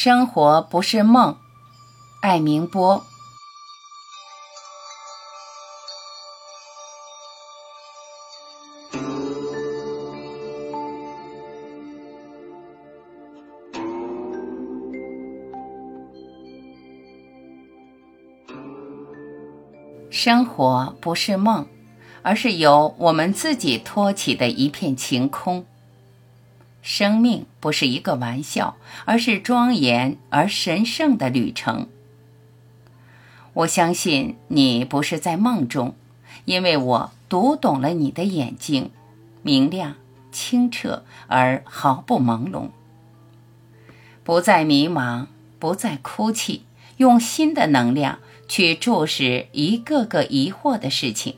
生活不是梦，爱明波。生活不是梦，而是由我们自己托起的一片晴空。生命不是一个玩笑，而是庄严而神圣的旅程。我相信你不是在梦中，因为我读懂了你的眼睛，明亮、清澈而毫不朦胧，不再迷茫，不再哭泣，用新的能量。去注视一个个疑惑的事情，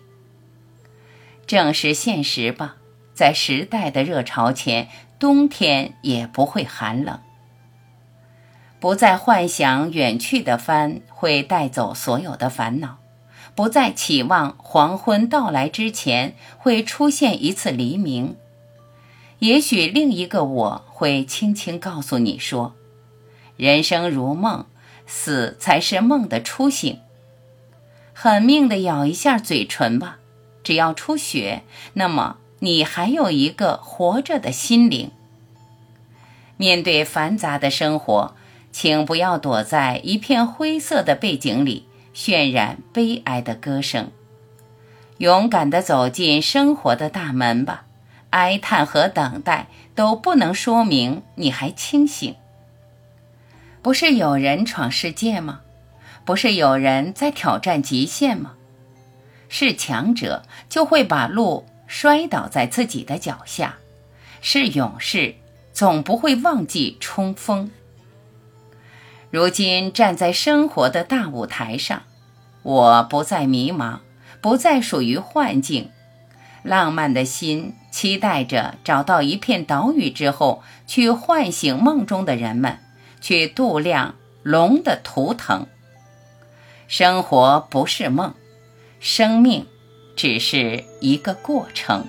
正是现实吧。在时代的热潮前，冬天也不会寒冷。不再幻想远去的帆会带走所有的烦恼，不再期望黄昏到来之前会出现一次黎明。也许另一个我会轻轻告诉你说：“人生如梦。”死才是梦的初醒。狠命的咬一下嘴唇吧，只要出血，那么你还有一个活着的心灵。面对繁杂的生活，请不要躲在一片灰色的背景里渲染悲哀的歌声，勇敢地走进生活的大门吧。哀叹和等待都不能说明你还清醒。不是有人闯世界吗？不是有人在挑战极限吗？是强者就会把路摔倒在自己的脚下，是勇士总不会忘记冲锋。如今站在生活的大舞台上，我不再迷茫，不再属于幻境。浪漫的心期待着找到一片岛屿之后，去唤醒梦中的人们。去度量龙的图腾。生活不是梦，生命只是一个过程。